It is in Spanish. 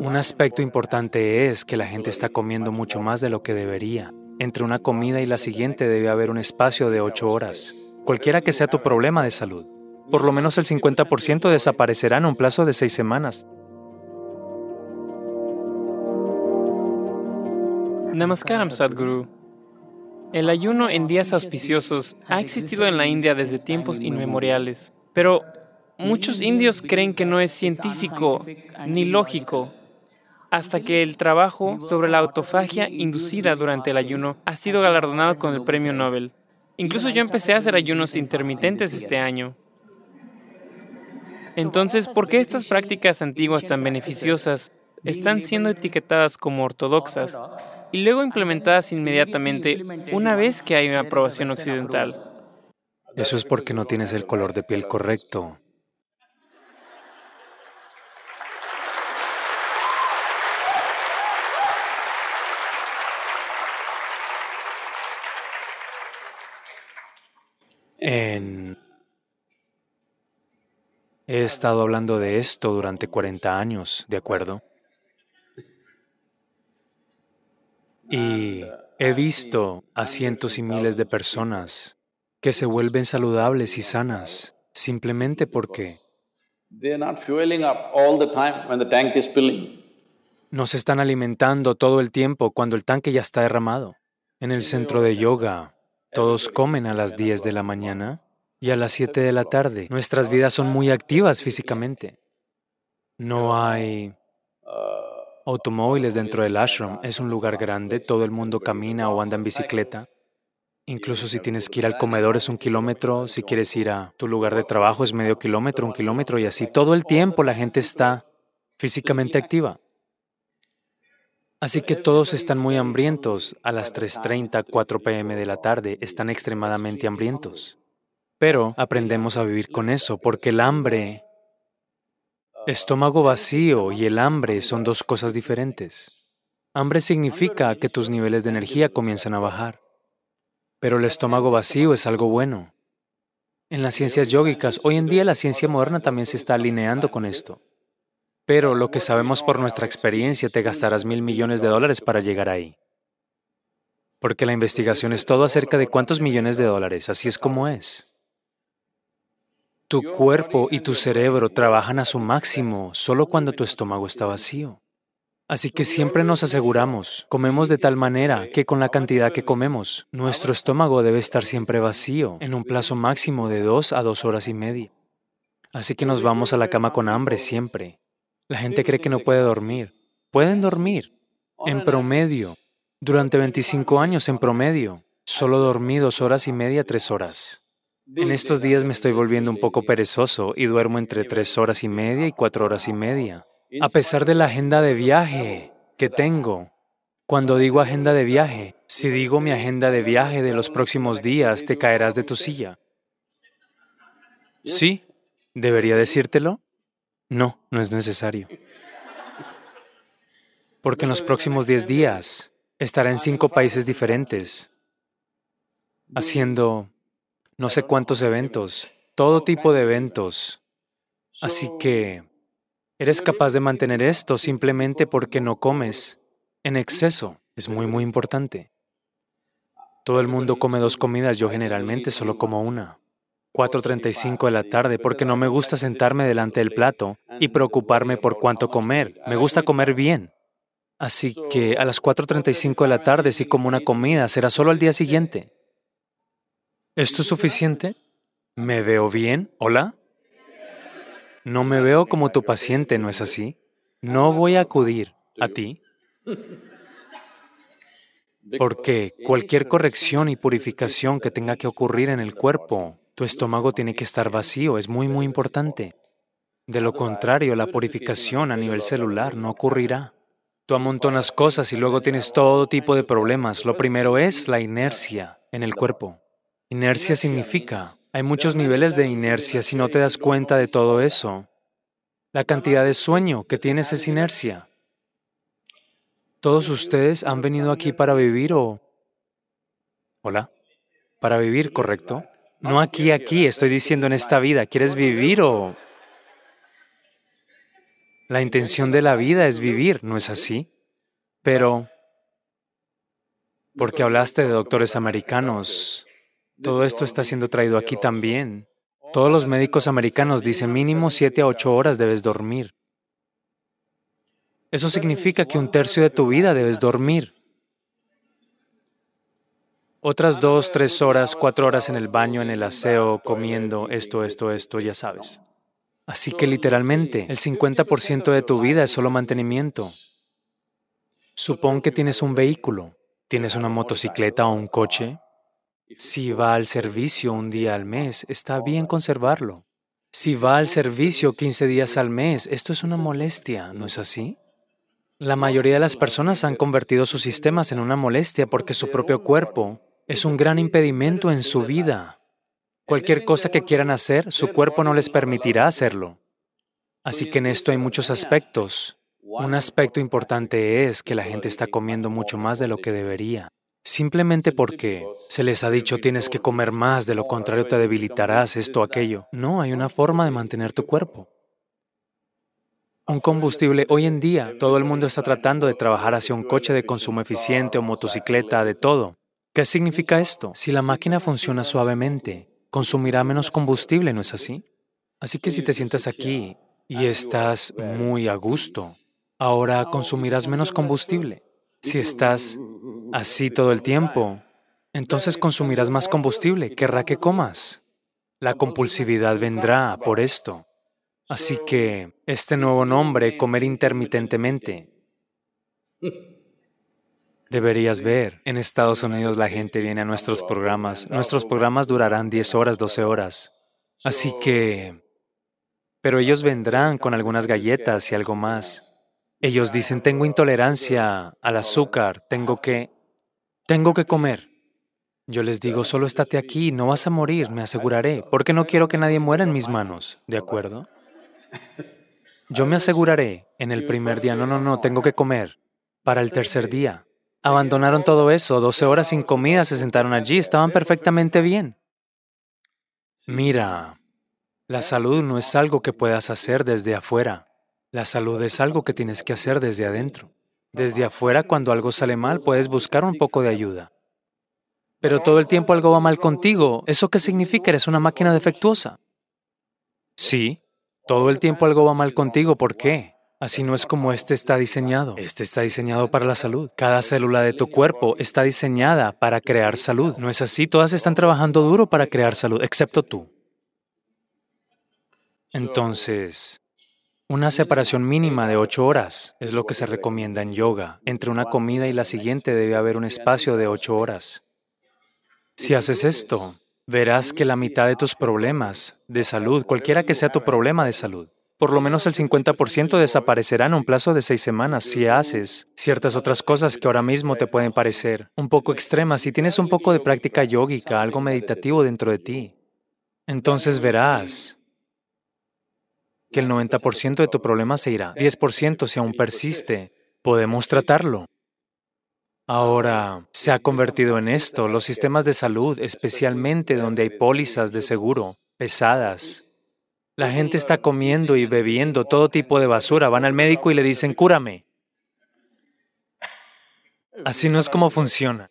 Un aspecto importante es que la gente está comiendo mucho más de lo que debería. Entre una comida y la siguiente debe haber un espacio de ocho horas. Cualquiera que sea tu problema de salud, por lo menos el 50% desaparecerá en un plazo de seis semanas. Namaskaram, Sadhguru. El ayuno en días auspiciosos ha existido en la India desde tiempos inmemoriales, pero muchos indios creen que no es científico ni lógico hasta que el trabajo sobre la autofagia inducida durante el ayuno ha sido galardonado con el premio Nobel. Incluso yo empecé a hacer ayunos intermitentes este año. Entonces, ¿por qué estas prácticas antiguas tan beneficiosas están siendo etiquetadas como ortodoxas y luego implementadas inmediatamente una vez que hay una aprobación occidental? Eso es porque no tienes el color de piel correcto. En... He estado hablando de esto durante 40 años, ¿de acuerdo? Y he visto a cientos y miles de personas que se vuelven saludables y sanas simplemente porque no se están alimentando todo el tiempo cuando el tanque ya está derramado. En el centro de yoga, todos comen a las 10 de la mañana y a las 7 de la tarde. Nuestras vidas son muy activas físicamente. No hay automóviles dentro del ashram. Es un lugar grande, todo el mundo camina o anda en bicicleta. Incluso si tienes que ir al comedor es un kilómetro, si quieres ir a tu lugar de trabajo es medio kilómetro, un kilómetro y así. Todo el tiempo la gente está físicamente activa. Así que todos están muy hambrientos. A las 3.30, 4 pm de la tarde están extremadamente hambrientos. Pero aprendemos a vivir con eso porque el hambre, estómago vacío y el hambre son dos cosas diferentes. Hambre significa que tus niveles de energía comienzan a bajar. Pero el estómago vacío es algo bueno. En las ciencias yógicas, hoy en día la ciencia moderna también se está alineando con esto. Pero lo que sabemos por nuestra experiencia, te gastarás mil millones de dólares para llegar ahí. Porque la investigación es todo acerca de cuántos millones de dólares, así es como es. Tu cuerpo y tu cerebro trabajan a su máximo solo cuando tu estómago está vacío. Así que siempre nos aseguramos, comemos de tal manera que con la cantidad que comemos, nuestro estómago debe estar siempre vacío en un plazo máximo de dos a dos horas y media. Así que nos vamos a la cama con hambre siempre. La gente cree que no puede dormir. Pueden dormir. En promedio, durante 25 años en promedio, solo dormí dos horas y media, tres horas. En estos días me estoy volviendo un poco perezoso y duermo entre tres horas y media y cuatro horas y media. A pesar de la agenda de viaje que tengo. Cuando digo agenda de viaje, si digo mi agenda de viaje de los próximos días, te caerás de tu silla. ¿Sí? ¿Debería decírtelo? No, no es necesario. Porque en los próximos 10 días estará en cinco países diferentes, haciendo no sé cuántos eventos, todo tipo de eventos. Así que eres capaz de mantener esto simplemente porque no comes en exceso. Es muy, muy importante. Todo el mundo come dos comidas, yo generalmente solo como una. 4.35 de la tarde porque no me gusta sentarme delante del plato y preocuparme por cuánto comer. Me gusta comer bien. Así que a las 4.35 de la tarde si como una comida será solo al día siguiente. ¿Esto es suficiente? ¿Me veo bien? ¿Hola? No me veo como tu paciente, ¿no es así? No voy a acudir a ti porque cualquier corrección y purificación que tenga que ocurrir en el cuerpo tu estómago tiene que estar vacío, es muy, muy importante. De lo contrario, la purificación a nivel celular no ocurrirá. Tú amontonas cosas y luego tienes todo tipo de problemas. Lo primero es la inercia en el cuerpo. Inercia significa, hay muchos niveles de inercia si no te das cuenta de todo eso. La cantidad de sueño que tienes es inercia. ¿Todos ustedes han venido aquí para vivir o... Hola. Para vivir, ¿correcto? No aquí, aquí, estoy diciendo en esta vida. ¿Quieres vivir o...? La intención de la vida es vivir, ¿no es así? Pero, porque hablaste de doctores americanos, todo esto está siendo traído aquí también. Todos los médicos americanos dicen mínimo siete a ocho horas debes dormir. Eso significa que un tercio de tu vida debes dormir. Otras dos, tres horas, cuatro horas en el baño, en el aseo, comiendo, esto, esto, esto, ya sabes. Así que literalmente, el 50% de tu vida es solo mantenimiento. Supón que tienes un vehículo, tienes una motocicleta o un coche. Si va al servicio un día al mes, está bien conservarlo. Si va al servicio 15 días al mes, esto es una molestia, ¿no es así? La mayoría de las personas han convertido sus sistemas en una molestia porque su propio cuerpo es un gran impedimento en su vida. Cualquier cosa que quieran hacer, su cuerpo no les permitirá hacerlo. Así que en esto hay muchos aspectos. Un aspecto importante es que la gente está comiendo mucho más de lo que debería, simplemente porque se les ha dicho tienes que comer más, de lo contrario te debilitarás, esto, aquello. No, hay una forma de mantener tu cuerpo un combustible. Hoy en día todo el mundo está tratando de trabajar hacia un coche de consumo eficiente o motocicleta, de todo. ¿Qué significa esto? Si la máquina funciona suavemente, consumirá menos combustible, ¿no es así? Así que si te sientas aquí y estás muy a gusto, ahora consumirás menos combustible. Si estás así todo el tiempo, entonces consumirás más combustible, querrá que comas. La compulsividad vendrá por esto. Así que este nuevo nombre, comer intermitentemente, deberías ver. En Estados Unidos la gente viene a nuestros programas. Nuestros programas durarán 10 horas, 12 horas. Así que... Pero ellos vendrán con algunas galletas y algo más. Ellos dicen, tengo intolerancia al azúcar, tengo que... Tengo que comer. Yo les digo, solo estate aquí, no vas a morir, me aseguraré, porque no quiero que nadie muera en mis manos, ¿de acuerdo? Yo me aseguraré en el primer día, no, no, no, tengo que comer. Para el tercer día. Abandonaron todo eso, 12 horas sin comida, se sentaron allí, estaban perfectamente bien. Mira, la salud no es algo que puedas hacer desde afuera. La salud es algo que tienes que hacer desde adentro. Desde afuera, cuando algo sale mal, puedes buscar un poco de ayuda. Pero todo el tiempo algo va mal contigo. ¿Eso qué significa? ¿Eres una máquina defectuosa? Sí, todo el tiempo algo va mal contigo, ¿por qué? Así no es como este está diseñado. Este está diseñado para la salud. Cada célula de tu cuerpo está diseñada para crear salud. ¿No es así? Todas están trabajando duro para crear salud, excepto tú. Entonces, una separación mínima de ocho horas es lo que se recomienda en yoga. Entre una comida y la siguiente debe haber un espacio de ocho horas. Si haces esto, verás que la mitad de tus problemas de salud, cualquiera que sea tu problema de salud, por lo menos el 50% desaparecerá en un plazo de seis semanas si haces ciertas otras cosas que ahora mismo te pueden parecer un poco extremas. Si tienes un poco de práctica yógica, algo meditativo dentro de ti, entonces verás que el 90% de tu problema se irá. 10% si aún persiste, podemos tratarlo. Ahora se ha convertido en esto. Los sistemas de salud, especialmente donde hay pólizas de seguro pesadas. La gente está comiendo y bebiendo todo tipo de basura. Van al médico y le dicen, cúrame. Así no es como funciona.